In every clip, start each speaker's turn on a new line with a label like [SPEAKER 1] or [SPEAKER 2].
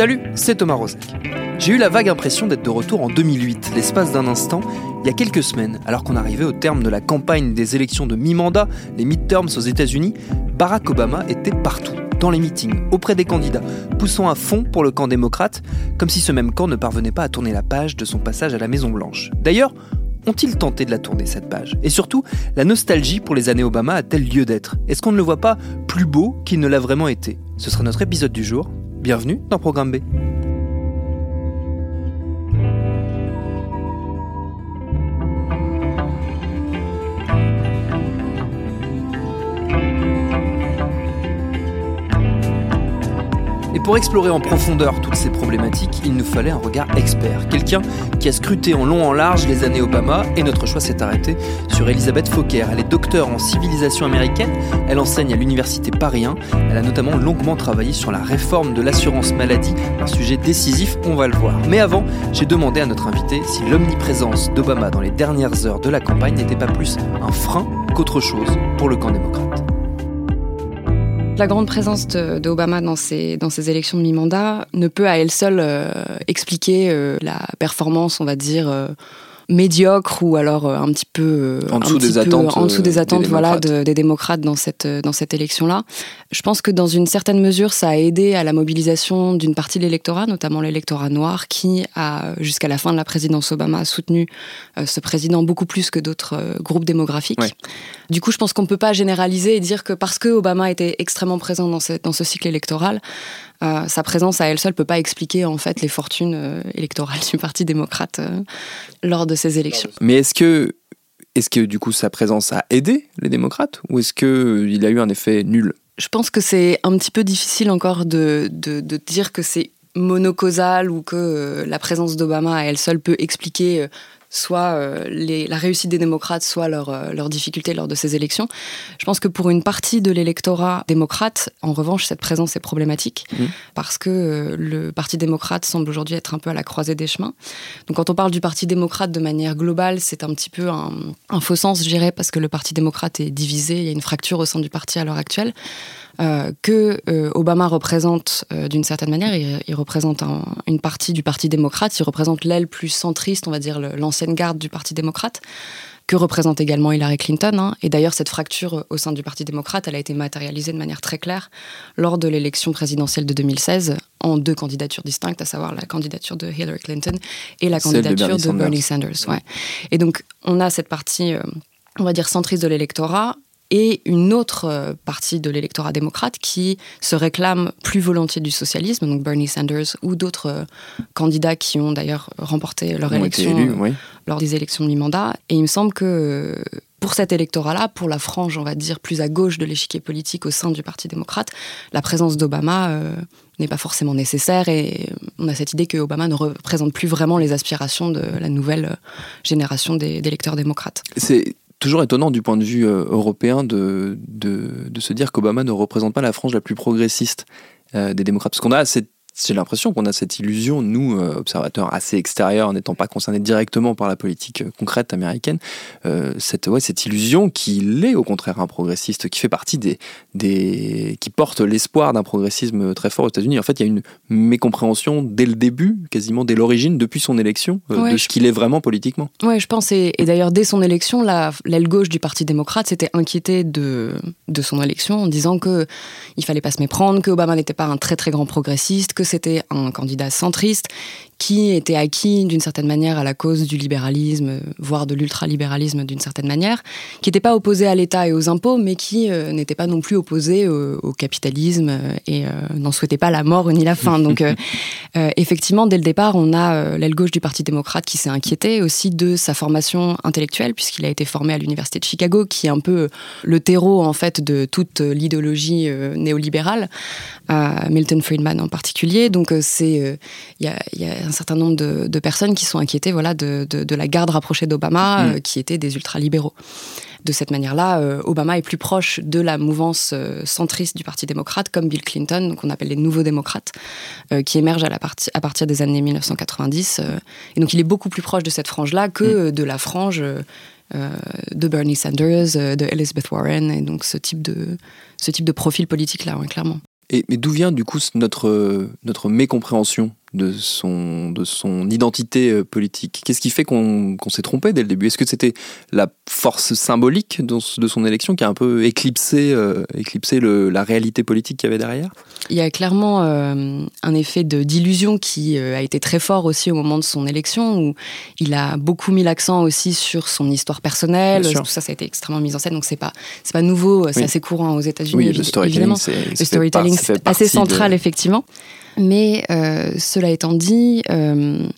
[SPEAKER 1] Salut, c'est Thomas Rozek. J'ai eu la vague impression d'être de retour en 2008, l'espace d'un instant, il y a quelques semaines, alors qu'on arrivait au terme de la campagne des élections de mi-mandat, les midterms aux États-Unis, Barack Obama était partout, dans les meetings, auprès des candidats, poussant à fond pour le camp démocrate, comme si ce même camp ne parvenait pas à tourner la page de son passage à la Maison-Blanche. D'ailleurs, ont-ils tenté de la tourner cette page? Et surtout, la nostalgie pour les années Obama a-t-elle lieu d'être? Est-ce qu'on ne le voit pas plus beau qu'il ne l'a vraiment été? Ce sera notre épisode du jour. Bienvenue dans Programme B. Pour explorer en profondeur toutes ces problématiques, il nous fallait un regard expert, quelqu'un qui a scruté en long en large les années Obama, et notre choix s'est arrêté sur Elisabeth Fauquer. Elle est docteur en civilisation américaine, elle enseigne à l'université Paris 1, elle a notamment longuement travaillé sur la réforme de l'assurance maladie, un sujet décisif, on va le voir. Mais avant, j'ai demandé à notre invité si l'omniprésence d'Obama dans les dernières heures de la campagne n'était pas plus un frein qu'autre chose pour le camp démocrate.
[SPEAKER 2] La grande présence d'Obama dans ces, dans ces élections de mi-mandat ne peut à elle seule euh, expliquer euh, la performance, on va dire, euh, médiocre ou alors un petit peu
[SPEAKER 1] en dessous
[SPEAKER 2] un
[SPEAKER 1] des
[SPEAKER 2] petit peu
[SPEAKER 1] attentes,
[SPEAKER 2] en dessous des
[SPEAKER 1] des
[SPEAKER 2] attentes voilà
[SPEAKER 1] démocrates.
[SPEAKER 2] de- des démocrates dans cette dans cette élection là je pense que dans une certaine mesure ça a aidé à la mobilisation d'une partie de l'électorat notamment l'électorat noir qui a jusqu'à la fin de la présidence Obama soutenu euh, ce président beaucoup plus que d'autres euh, groupes démographiques
[SPEAKER 1] Ouais.
[SPEAKER 2] du coup je pense qu'on ne peut pas généraliser et dire que parce que Obama était extrêmement présent dans ce, dans ce cycle électoral euh, sa présence à elle seule peut pas expliquer en fait les fortunes euh, électorales du Parti démocrate euh, lors de ces élections.
[SPEAKER 1] Mais est-ce que, est-ce que du coup sa présence a aidé les démocrates ou est-ce qu'il a eu un effet nul?
[SPEAKER 2] Je pense que c'est un petit peu difficile encore de, de, de dire que c'est monocausal ou que la présence d'Obama à elle seule peut expliquer soit euh, les- la réussite des démocrates, soit leurs euh, leurs difficultés lors de ces élections. Je pense que pour une partie de l'électorat démocrate, en revanche, cette présence est problématique
[SPEAKER 1] Mhm.
[SPEAKER 2] parce que euh, le Parti démocrate semble aujourd'hui être un peu à la croisée des chemins. Donc quand on parle du Parti démocrate de manière globale, c'est un petit peu un, un faux sens, je dirais, parce que le Parti démocrate est divisé, il y a une fracture au sein du parti à l'heure actuelle. Euh, que euh, Obama représente euh, d'une certaine manière, il, il représente un- une partie du Parti démocrate, il représente l'aile plus centriste, on va dire l'ancienne garde du Parti démocrate, que représente également Hillary Clinton. hein. Et d'ailleurs, cette fracture au sein du Parti démocrate, elle a été matérialisée de manière très claire lors de l'élection présidentielle de 2016 en deux candidatures distinctes, à savoir la candidature de Hillary Clinton et la
[SPEAKER 1] de
[SPEAKER 2] candidature
[SPEAKER 1] Bernie
[SPEAKER 2] de Bernie Sanders. ouais. Et donc, on a cette partie, on va dire, centriste de l'électorat et une autre euh, partie de l'électorat démocrate qui se réclame plus volontiers du socialisme, donc Bernie Sanders ou d'autres euh, candidats qui ont d'ailleurs remporté leur élection
[SPEAKER 1] élus,
[SPEAKER 2] euh,
[SPEAKER 1] oui.
[SPEAKER 2] lors des élections de mi-mandat. Et il me semble que pour cet électorat-là, pour la frange, on va dire, plus à gauche de l'échiquier politique au sein du Parti démocrate, la présence d'Obama euh, n'est pas forcément nécessaire et on a cette idée que Obama ne représente plus vraiment les aspirations de la nouvelle génération d'électeurs démocrates.
[SPEAKER 1] C'est toujours étonnant du point de vue euh, européen de, de, de se dire qu'Obama ne représente pas la frange la plus progressiste euh, des démocrates. Parce qu'on a cette j'ai l'impression qu'on a cette illusion, nous, euh, observateurs assez extérieurs, n'étant pas concernés directement par la politique euh, concrète américaine, euh, cette, ouais, cette illusion qu'il est au contraire un progressiste, qui fait partie des, des qui porte l'espoir d'un progressisme très fort aux États-Unis. En fait, il y a une mécompréhension dès le début, quasiment dès l'origine, depuis son élection, euh,
[SPEAKER 2] Ouais,
[SPEAKER 1] de ce qu'il est vraiment politiquement.
[SPEAKER 2] Oui, je pense. Et, et d'ailleurs, dès son élection, la- l'aile gauche du Parti démocrate s'était inquiétée de, de son élection en disant que il fallait pas se méprendre, que Obama n'était pas un très très grand progressiste, que c'était un candidat centriste, qui était acquis d'une certaine manière à la cause du libéralisme, voire de l'ultralibéralisme d'une certaine manière, qui n'était pas opposé à l'État et aux impôts, mais qui euh, n'était pas non plus opposé au, capitalisme et n'en souhaitait pas la mort ni la fin. Donc effectivement, dès le départ, on a l'aile gauche du Parti démocrate qui s'est inquiété aussi de sa formation intellectuelle, puisqu'il a été formé à l'Université de Chicago, qui est un peu le terreau en fait de toute l'idéologie néolibérale, Milton Friedman en particulier. Donc c'est il y a, y, a, un certain nombre de, de, personnes qui sont inquiétées voilà, de, de, de la garde rapprochée d'Obama, mm. euh, qui étaient des ultralibéraux. De cette manière-là, euh, Obama est plus proche de la mouvance euh, centriste du Parti démocrate, comme Bill Clinton, qu'on appelle les nouveaux démocrates, qui émergent à, la à partir des années 1990. et donc il est beaucoup plus proche de cette frange-là que mm. de la frange de Bernie Sanders, de Elizabeth Warren, et donc ce type de, ce type de profil politique-là, clairement.
[SPEAKER 1] Et, mais d'où vient du coup notre, notre mécompréhension? De son, de son identité euh, politique Qu'est-ce qui fait qu'on s'est trompé dès le début? Est-ce que c'était la force symbolique de, son élection qui a un peu éclipsé, euh, éclipsé le, la réalité politique qu'il y avait derrière?
[SPEAKER 2] Il y a clairement euh, un effet d'illusion qui a été très fort aussi au moment de son élection, où il a beaucoup mis l'accent aussi sur son histoire personnelle. Tout ça, ça a été extrêmement mis en scène, donc c'est pas, pas nouveau, c'est assez courant aux États-Unis.
[SPEAKER 1] Oui, le storytelling, c'est
[SPEAKER 2] assez central, effectivement. Mais euh, cela étant dit, euh,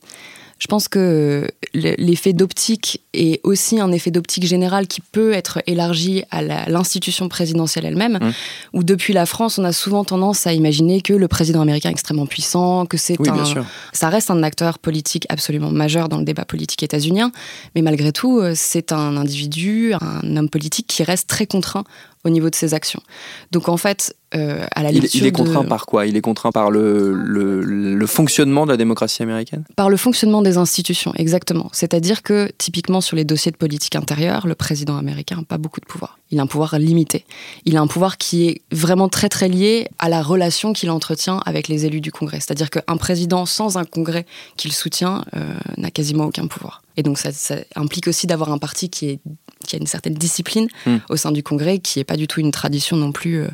[SPEAKER 2] je pense que l'effet d'optique est aussi un effet d'optique général qui peut être élargi à l'institution présidentielle elle-même, mmh. où depuis la France, on a souvent tendance à imaginer que le président américain est extrêmement puissant, que c'est un... Ça reste un acteur politique absolument majeur dans le débat politique états-unien, mais malgré tout, euh, c'est un individu, un homme politique qui reste très contraint au niveau de ses actions. Donc en fait, euh, à la lecture
[SPEAKER 1] il, est contraint par quoi? Il est contraint par le, le, fonctionnement de la démocratie américaine?
[SPEAKER 2] Par le fonctionnement des institutions, exactement. C'est-à-dire que typiquement sur les dossiers de politique intérieure, le président américain n'a pas beaucoup de pouvoir. Il a un pouvoir limité. Il a un pouvoir qui est vraiment très très lié à la relation qu'il entretient avec les élus du Congrès. C'est-à-dire qu'un président sans un Congrès qu'il soutient euh, n'a quasiment aucun pouvoir. Et donc ça, ça implique aussi d'avoir un parti qui est qui a une certaine discipline hmm. au sein du Congrès, qui n'est pas du tout une tradition non plus euh,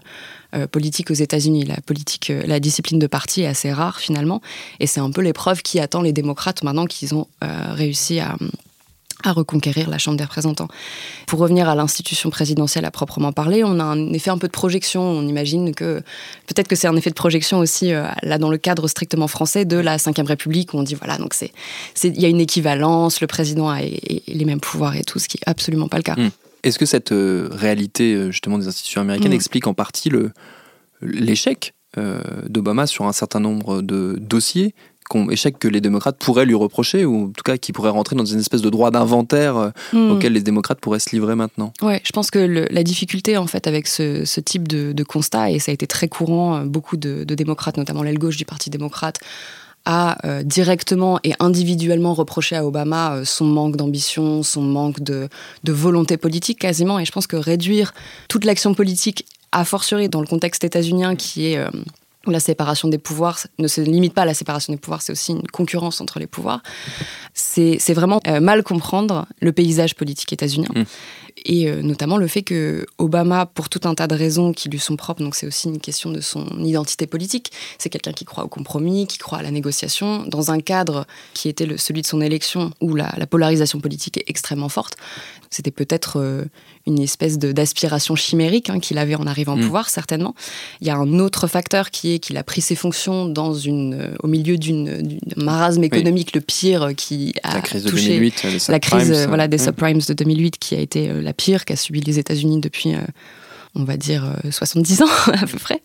[SPEAKER 2] euh, politique aux États-Unis. La politique, euh, la discipline de parti est assez rare finalement, et c'est un peu l'épreuve qui attend les démocrates maintenant qu'ils ont réussi à, à reconquérir la Chambre des représentants. Pour revenir à l'institution présidentielle à proprement parler, on a un effet un peu de projection. On imagine que peut-être que c'est un effet de projection aussi euh, là dans le cadre strictement français de la Ve République où on dit voilà donc c'est il y a une équivalence, le président a les mêmes pouvoirs et tout, ce qui est absolument pas le cas. Hmm.
[SPEAKER 1] Est-ce que cette euh, réalité euh, justement des institutions américaines hmm. explique en partie le l'échec d'Obama sur un certain nombre de dossiers échec que les démocrates pourraient lui reprocher, ou en tout cas qui pourrait rentrer dans une espèce de droit d'inventaire euh, hmm. auquel les démocrates pourraient se livrer maintenant.
[SPEAKER 2] Ouais, je pense que la difficulté en fait avec ce, type de, constat, et ça a été très courant, euh, beaucoup de, démocrates, notamment l'aile gauche du Parti démocrate, a euh, directement et individuellement reproché à Obama son manque d'ambition, son manque de, volonté politique quasiment. Et je pense que réduire toute l'action politique, a fortiori dans le contexte états-unien qui est la séparation des pouvoirs ne se limite pas à la séparation des pouvoirs, c'est aussi une concurrence entre les pouvoirs. C'est vraiment euh, mal comprendre le paysage politique états-unien. Mmh. Et euh, notamment le fait que Obama, pour tout un tas de raisons qui lui sont propres, donc c'est aussi une question de son identité politique, c'est quelqu'un qui croit au compromis, qui croit à la négociation, dans un cadre qui était le, celui de son élection où la, polarisation politique est extrêmement forte. C'était peut-être euh, une espèce d'aspiration chimérique hein, qu'il avait en arrivant au mm. pouvoir, certainement. Il y a un autre facteur qui est qu'il a pris ses fonctions dans une, euh, au milieu d'une marasme économique le pire qui a
[SPEAKER 1] la crise
[SPEAKER 2] touché
[SPEAKER 1] de 2008,
[SPEAKER 2] la crise voilà, des subprimes de 2008 qui a été la pire qu'a subi les États-Unis depuis, euh, on va dire, 70 euh, ans à peu près.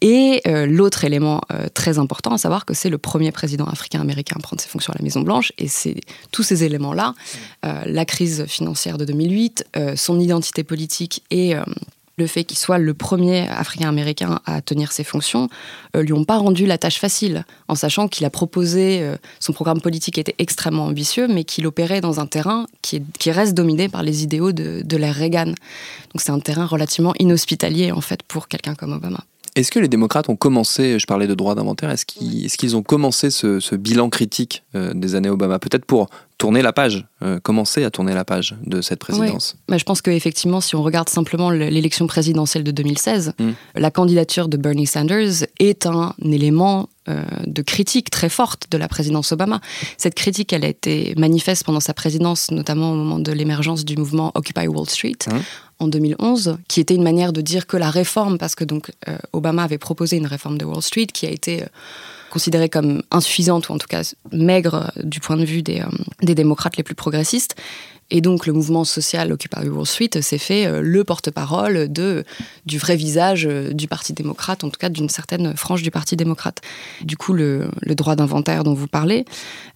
[SPEAKER 2] Et euh, l'autre élément très important à savoir que c'est le premier président africain-américain à prendre ses fonctions à la Maison-Blanche. Et c'est tous ces éléments-là, la crise financière de 2008, son identité politique et le fait qu'il soit le premier Africain-Américain à tenir ses fonctions euh, lui ont pas rendu la tâche facile, en sachant qu'il a proposé, euh, son programme politique était extrêmement ambitieux, mais qu'il opérait dans un terrain qui, reste dominé par les idéaux de, de l'ère Reagan. Donc c'est un terrain relativement inhospitalier, en fait, pour quelqu'un comme Obama.
[SPEAKER 1] Est-ce que les démocrates ont commencé, je parlais de droit d'inventaire, est-ce qu'ils ont commencé ce, bilan critique euh, des années Obama? Peut-être pour tourner la page, commencer à tourner la page de cette présidence.
[SPEAKER 2] Mais je pense qu'effectivement, si on regarde simplement l'élection présidentielle de 2016, mm. la candidature de Bernie Sanders est un élément de critique très forte de la présidence Obama. Cette critique, elle a été manifeste pendant sa présidence, notamment au moment de l'émergence du mouvement Occupy Wall Street. Mm en 2011, qui était une manière de dire que la réforme, parce que donc euh, Obama avait proposé une réforme de Wall Street qui a été euh, considérée comme insuffisante ou en tout cas maigre euh, du point de vue des, des démocrates les plus progressistes, et donc le mouvement social Occupy Wall Street s'est fait euh, le porte-parole de du vrai visage euh, du Parti démocrate, en tout cas d'une certaine frange du Parti démocrate. Du coup, le, droit d'inventaire dont vous parlez,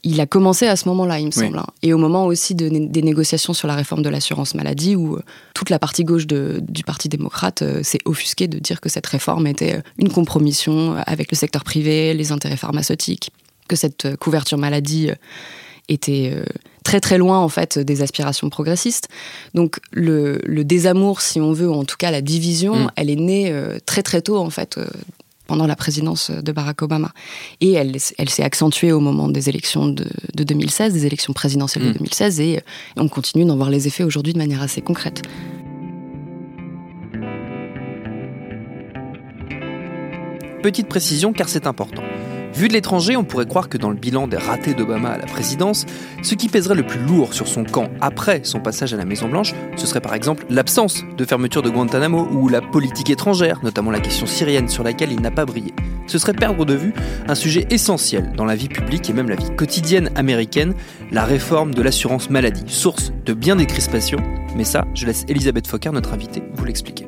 [SPEAKER 2] il a commencé à ce moment-là, il me semble. Hein. Et au moment aussi des négociations sur la réforme de l'assurance maladie, où euh, toute la partie gauche du Parti démocrate s'est offusquée de dire que cette réforme était une compromission avec le secteur privé, les intérêts pharmaceutiques, que cette couverture maladie était très très loin en fait des aspirations progressistes. Donc le, désamour, si on veut, ou en tout cas la division, mm. elle est née euh, très très tôt en fait. Euh, pendant la présidence de Barack Obama. Et elle, elle s'est accentuée au moment des élections de, 2016, des élections présidentielles de 2016, mm. et on continue d'en voir les effets aujourd'hui de manière assez concrète.
[SPEAKER 1] Petite précision car c'est important. Vu de l'étranger, on pourrait croire que dans le bilan des ratés d'Obama à la présidence, ce qui pèserait le plus lourd sur son camp après son passage à la Maison-Blanche, ce serait par exemple l'absence de fermeture de Guantanamo ou la politique étrangère, notamment la question syrienne sur laquelle il n'a pas brillé. Ce serait perdre de vue un sujet essentiel dans la vie publique et même la vie quotidienne américaine, la réforme de l'assurance maladie, source de bien des crispations. Mais ça, je laisse Elisabeth Fokker, notre invitée, vous l'expliquer.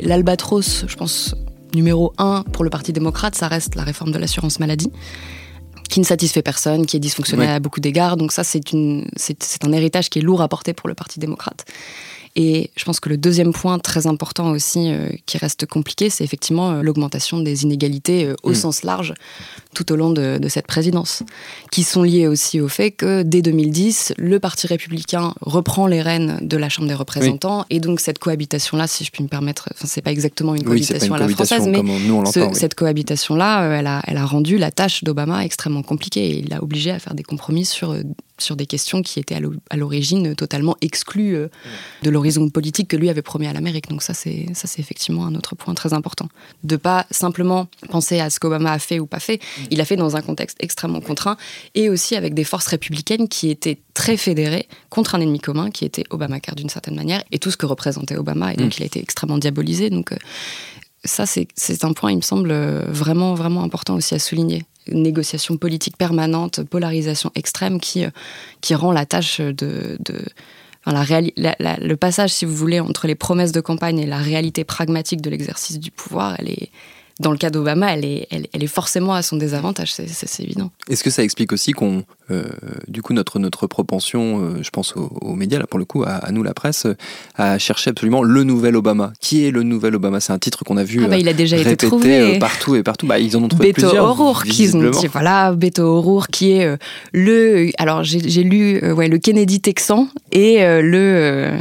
[SPEAKER 2] L'albatros, je pense, numéro un pour le Parti démocrate, ça reste la réforme de l'assurance maladie qui ne satisfait personne, qui est dysfonctionnelle à beaucoup d'égards. Donc ça, c'est un héritage qui est lourd à porter pour le Parti démocrate. Et je pense que le deuxième point très important aussi euh, qui reste compliqué, c'est effectivement euh, l'augmentation des inégalités euh, au mm. sens large tout au long de, cette présidence, qui sont liées aussi au fait que dès 2010, le Parti républicain reprend les rênes de la Chambre des représentants, et donc cette cohabitation-là, si je puis me permettre, enfin c'est pas exactement une cohabitation à la française, mais cette cohabitation-là, elle a, elle a rendu la tâche d'Obama extrêmement compliquée, et il l'a obligé à faire des compromis sur sur des questions qui étaient à l'origine totalement exclues euh, de l'horizon politique que lui avait promis à l'Amérique. Donc ça, c'est ça, c'est effectivement un autre point très important. De pas simplement penser à ce qu'Obama a fait ou pas fait. Mm. Il a fait dans un contexte extrêmement contraint et aussi avec des forces républicaines qui étaient très fédérées contre un ennemi commun qui était Obamacare d'une certaine manière et tout ce que représentait Obama. Et donc mm. il a été extrêmement diabolisé. Donc euh, ça, c'est un point, il me semble, euh, vraiment, vraiment important aussi à souligner négociation politique permanente, polarisation extrême qui, euh, qui rend la tâche de... de la, le passage, si vous voulez, entre les promesses de campagne et la réalité pragmatique de l'exercice du pouvoir, elle est, dans le cas d'Obama, elle est, elle, est forcément à son désavantage, c'est évident.
[SPEAKER 1] Est-ce que ça explique aussi qu'on, euh, du coup, notre, notre propension, euh, je pense aux, médias, là pour le coup, à, nous la presse, à chercher absolument le nouvel Obama? Qui est le nouvel Obama? C'est un titre qu'on a vu
[SPEAKER 2] ah bah, il a déjà été trouvé.
[SPEAKER 1] partout et partout. Bah, ils en ont trouvé Beto plusieurs.
[SPEAKER 2] O'Rourke, qui, voilà, Beto O'Rourke, qui est euh, le, alors j'ai lu, ouais, le Kennedy texan et le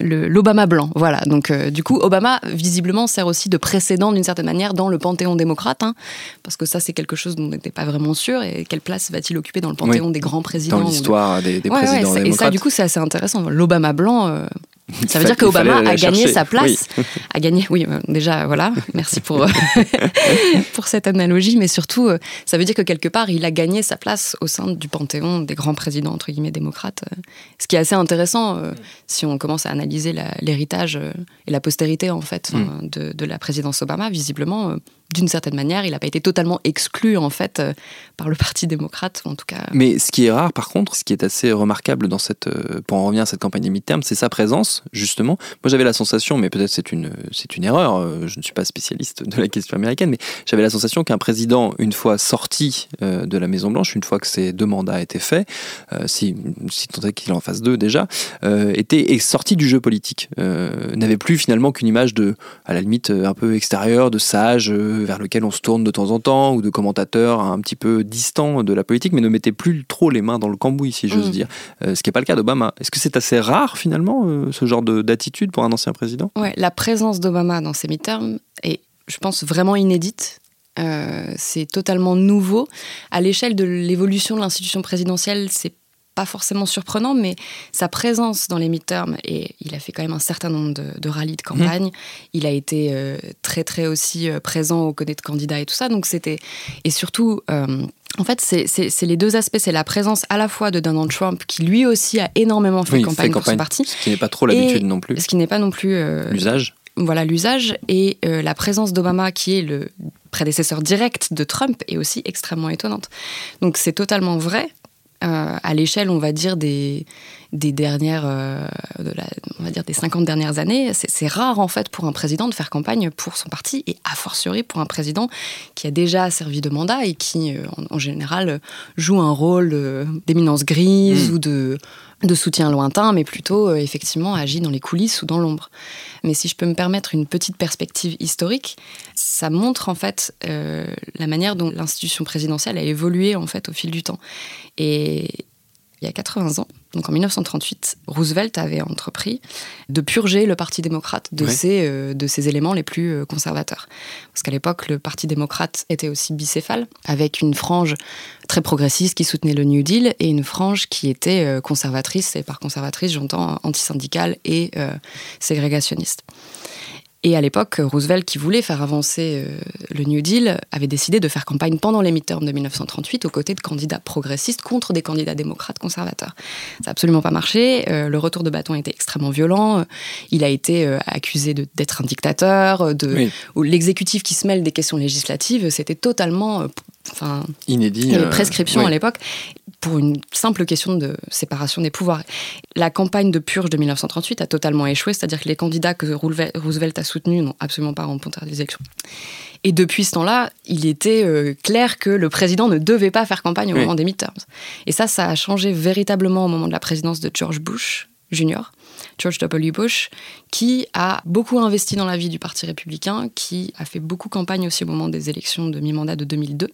[SPEAKER 2] l'Obama blanc. Voilà. Donc, du coup, Obama visiblement sert aussi de précédent d'une certaine manière dans le panthéon démocrate, hein, parce que ça, c'est quelque chose dont on n'était pas vraiment sûr. Et quelle place va-t-il occuper dans le panthéon des grands présidents
[SPEAKER 1] Dans l'histoire des, présidents démocrates. Et
[SPEAKER 2] ça, du coup, c'est assez intéressant. L'Obama blanc. Euh, ça veut dire qu'Obama a gagné sa place, a gagné, oui, euh, déjà, voilà, merci pour, euh, pour cette analogie, mais surtout, ça veut dire que quelque part, il a gagné sa place au sein du panthéon des grands présidents, entre guillemets, démocrates. Ce qui est assez intéressant si on commence à analyser l'héritage et la postérité, en fait, mm. de, de, la présidence Obama. Visiblement, d'une certaine manière, il n'a pas été totalement exclu en fait euh, par le Parti démocrate, en tout cas.
[SPEAKER 1] Mais ce qui est rare, par contre, ce qui est assez remarquable dans cette, euh, pour en revenir à cette campagne des midterms, c'est sa présence justement. Moi, j'avais la sensation, mais peut-être c'est une c'est une erreur. Euh, je ne suis pas spécialiste de la question américaine, mais j'avais la sensation qu'un président, une fois sorti de la Maison Blanche, une fois que ses deux mandats étaient faits, si si tant est qu'il en fasse deux déjà, était sorti du jeu politique, n'avait plus finalement qu'une image de, à la limite, un peu extérieure, de sage vers lequel on se tourne de temps en temps, ou de commentateurs un petit peu distants de la politique, mais ne mettaient plus trop les mains dans le cambouis, si j'ose mm. dire. Euh, ce qui n'est pas le cas d'Obama. Est-ce que c'est assez rare, finalement, euh, ce genre d'attitude pour un ancien président?
[SPEAKER 2] Ouais, la présence d'Obama dans ces midterms est, je pense, vraiment inédite. Euh, c'est totalement nouveau. À l'échelle de l'évolution de l'institution présidentielle, c'est pas forcément surprenant, mais sa présence dans les midterms, et il a fait quand même un certain nombre de, rallyes de campagne, il a été euh, très très aussi euh, présent aux côtés de candidats et tout ça, donc c'était... Et surtout... Euh, en fait, c'est les deux aspects. C'est la présence à la fois de Donald Trump, qui lui aussi a énormément fait campagne pour son parti.
[SPEAKER 1] Ce qui n'est pas trop l'habitude non plus.
[SPEAKER 2] Ce qui n'est pas non plus...
[SPEAKER 1] L'usage
[SPEAKER 2] voilà l'usage et la présence d'Obama qui est le prédécesseur direct de Trump est aussi extrêmement étonnante. Donc c'est totalement vrai, à l'échelle, on va dire, des, des dernières, euh, on va dire des 50 dernières années, c'est rare en fait pour un président de faire campagne pour son parti et a fortiori pour un président qui a déjà servi de mandat et qui, euh, en, général, joue un rôle d'éminence grise mmh. ou de, de soutien lointain, mais plutôt effectivement agit dans les coulisses ou dans l'ombre. Mais si je peux me permettre une petite perspective historique, ça montre en fait la manière dont l'institution présidentielle a évolué en fait au fil du temps. Et il y a 80 ans, donc en 1938, Roosevelt avait entrepris de purger le Parti démocrate de, ses, euh, de ses éléments les plus euh, conservateurs. Parce qu'à l'époque, le Parti démocrate était aussi bicéphale, avec une frange très progressiste qui soutenait le New Deal et une frange qui était euh, conservatrice, et par conservatrice, j'entends antisyndicale et ségrégationniste. Et à l'époque, Roosevelt, qui voulait faire avancer euh, le New Deal, avait décidé de faire campagne pendant les midterms de 1938 aux côtés de candidats progressistes contre des candidats démocrates conservateurs. Ça n'a absolument pas marché. Euh, le retour de bâton était extrêmement violent. Il a été euh, accusé d'être un dictateur. De, L'exécutif qui se mêle des questions législatives, c'était totalement enfin,
[SPEAKER 1] inédit. Il
[SPEAKER 2] y avait prescription à l'époque pour une simple question de séparation des pouvoirs. La campagne de purge de 1938 a totalement échoué, c'est-à-dire que les candidats que Roosevelt a soutenus n'ont absolument pas remporté les élections. Et depuis ce temps-là, il était euh, clair que le président ne devait pas faire campagne au moment des midterms. Et ça, ça a changé véritablement au moment de la présidence de George Bush Jr., George W. Bush, qui a beaucoup investi dans la vie du Parti républicain, qui a fait beaucoup campagne aussi au moment des élections de mi-mandat de 2002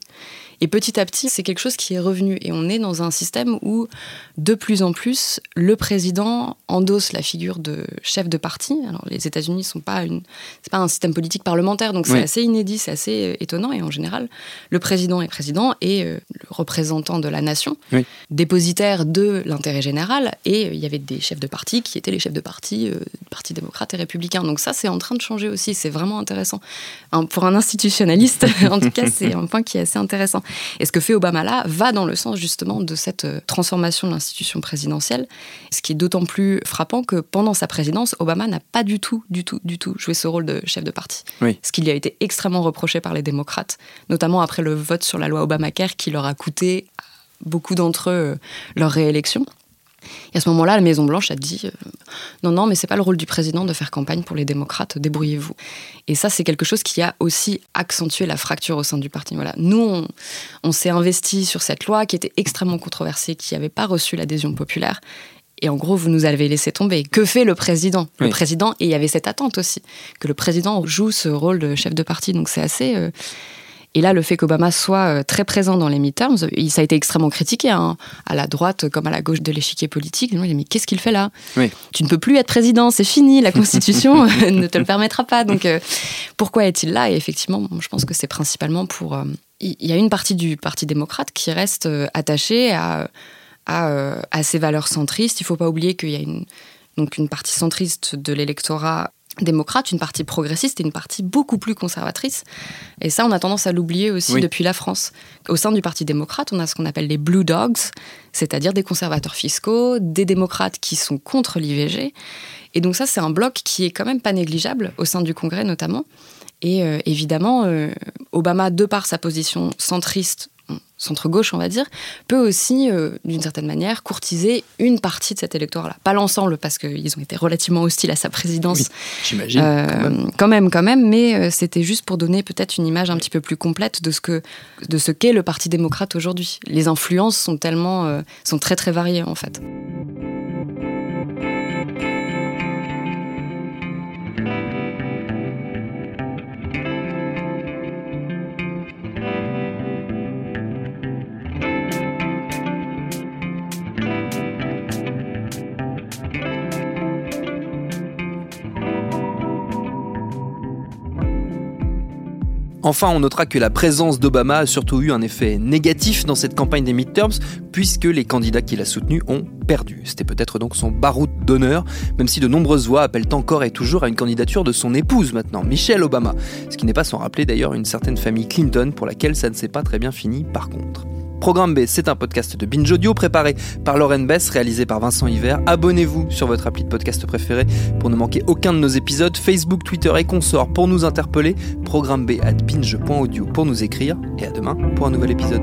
[SPEAKER 2] et petit à petit, c'est quelque chose qui est revenu. Et on est dans un système où, de plus en plus, le président endosse la figure de chef de parti. Alors, les États-Unis sont pas une, c'est pas un système politique parlementaire, donc c'est assez inédit, c'est assez euh, étonnant. Et en général, le président est président et euh, le représentant de la nation, dépositaire de l'intérêt général. Et euh, il y avait des chefs de parti qui étaient les chefs de parti, parti démocrate et républicain. Donc ça, c'est en train de changer aussi. C'est vraiment intéressant. pour un institutionnaliste, en tout cas, c'est un point qui est assez intéressant. Et ce que fait Obama là va dans le sens justement de cette euh, transformation de l'institution présidentielle, ce qui est d'autant plus frappant que pendant sa présidence, Obama n'a pas du tout, du tout, du tout joué ce rôle de chef de parti. Ce qui lui a été extrêmement reproché par les démocrates, notamment après le vote sur la loi Obamacare qui leur a coûté beaucoup d'entre eux euh, leur réélection. Et à ce moment-là, la Maison-Blanche a dit euh, non, non, mais c'est pas le rôle du président de faire campagne pour les démocrates, débrouillez-vous. Et ça, c'est quelque chose qui a aussi accentué la fracture au sein du parti. Voilà. Nous, on, s'est investi sur cette loi qui était extrêmement controversée, qui n'avait pas reçu l'adhésion populaire. Et en gros, vous nous avez laissé tomber. Que fait le président? Le président, et il y avait cette attente aussi, que le président joue ce rôle de chef de parti. Donc c'est assez. Euh, et là, le fait qu'Obama soit euh, très présent dans les midterms, ça a été extrêmement critiqué, hein, à la droite comme à la gauche de l'échiquier politique. Il dit, mais qu'est-ce qu'il fait là? Tu ne peux plus être président, c'est fini, la Constitution ne te le permettra pas. Donc, euh, pourquoi est-il là? Et effectivement, je pense que c'est principalement pour... Euh, il y a une partie du Parti démocrate qui reste attachée à, à, à ces valeurs centristes. Il ne faut pas oublier qu'il y a une, donc une partie centriste de l'électorat démocrate, une partie progressiste et une partie beaucoup plus conservatrice. Et ça, on a tendance à l'oublier aussi depuis la France. Au sein du Parti démocrate, on a ce qu'on appelle les Blue Dogs, c'est-à-dire des conservateurs fiscaux, des démocrates qui sont contre l'IVG. Et donc ça, c'est un bloc qui est quand même pas négligeable, au sein du Congrès notamment. Et euh, évidemment, euh, Obama, de par sa position centriste centre-gauche, on va dire, peut aussi, euh, d'une certaine manière, courtiser une partie de cet électorat-là. Pas l'ensemble, parce qu'ils ont été relativement hostiles à sa présidence.
[SPEAKER 1] J'imagine. Euh,
[SPEAKER 2] quand, même. quand même, mais euh, c'était juste pour donner peut-être une image un petit peu plus complète de ce que de ce qu'est le Parti démocrate aujourd'hui. Les influences sont tellement, sont très très variées en fait.
[SPEAKER 1] Enfin, on notera que la présence d'Obama a surtout eu un effet négatif dans cette campagne des midterms, puisque les candidats qu'il a soutenus ont perdu. C'était peut-être donc son baroud d'honneur, même si de nombreuses voix appellent encore et toujours à une candidature de son épouse maintenant, Michelle Obama. Ce qui n'est pas sans rappeler d'ailleurs une certaine famille Clinton pour laquelle ça ne s'est pas très bien fini par contre. Programme B, c'est un podcast de Binge Audio préparé par Lauren Bess, réalisé par Vincent Hiver. Abonnez-vous sur votre appli de podcast préféré pour ne manquer aucun de nos épisodes. Facebook, Twitter et consorts pour nous interpeller. Programme B at binge.audio pour nous écrire. Et à demain pour un nouvel épisode.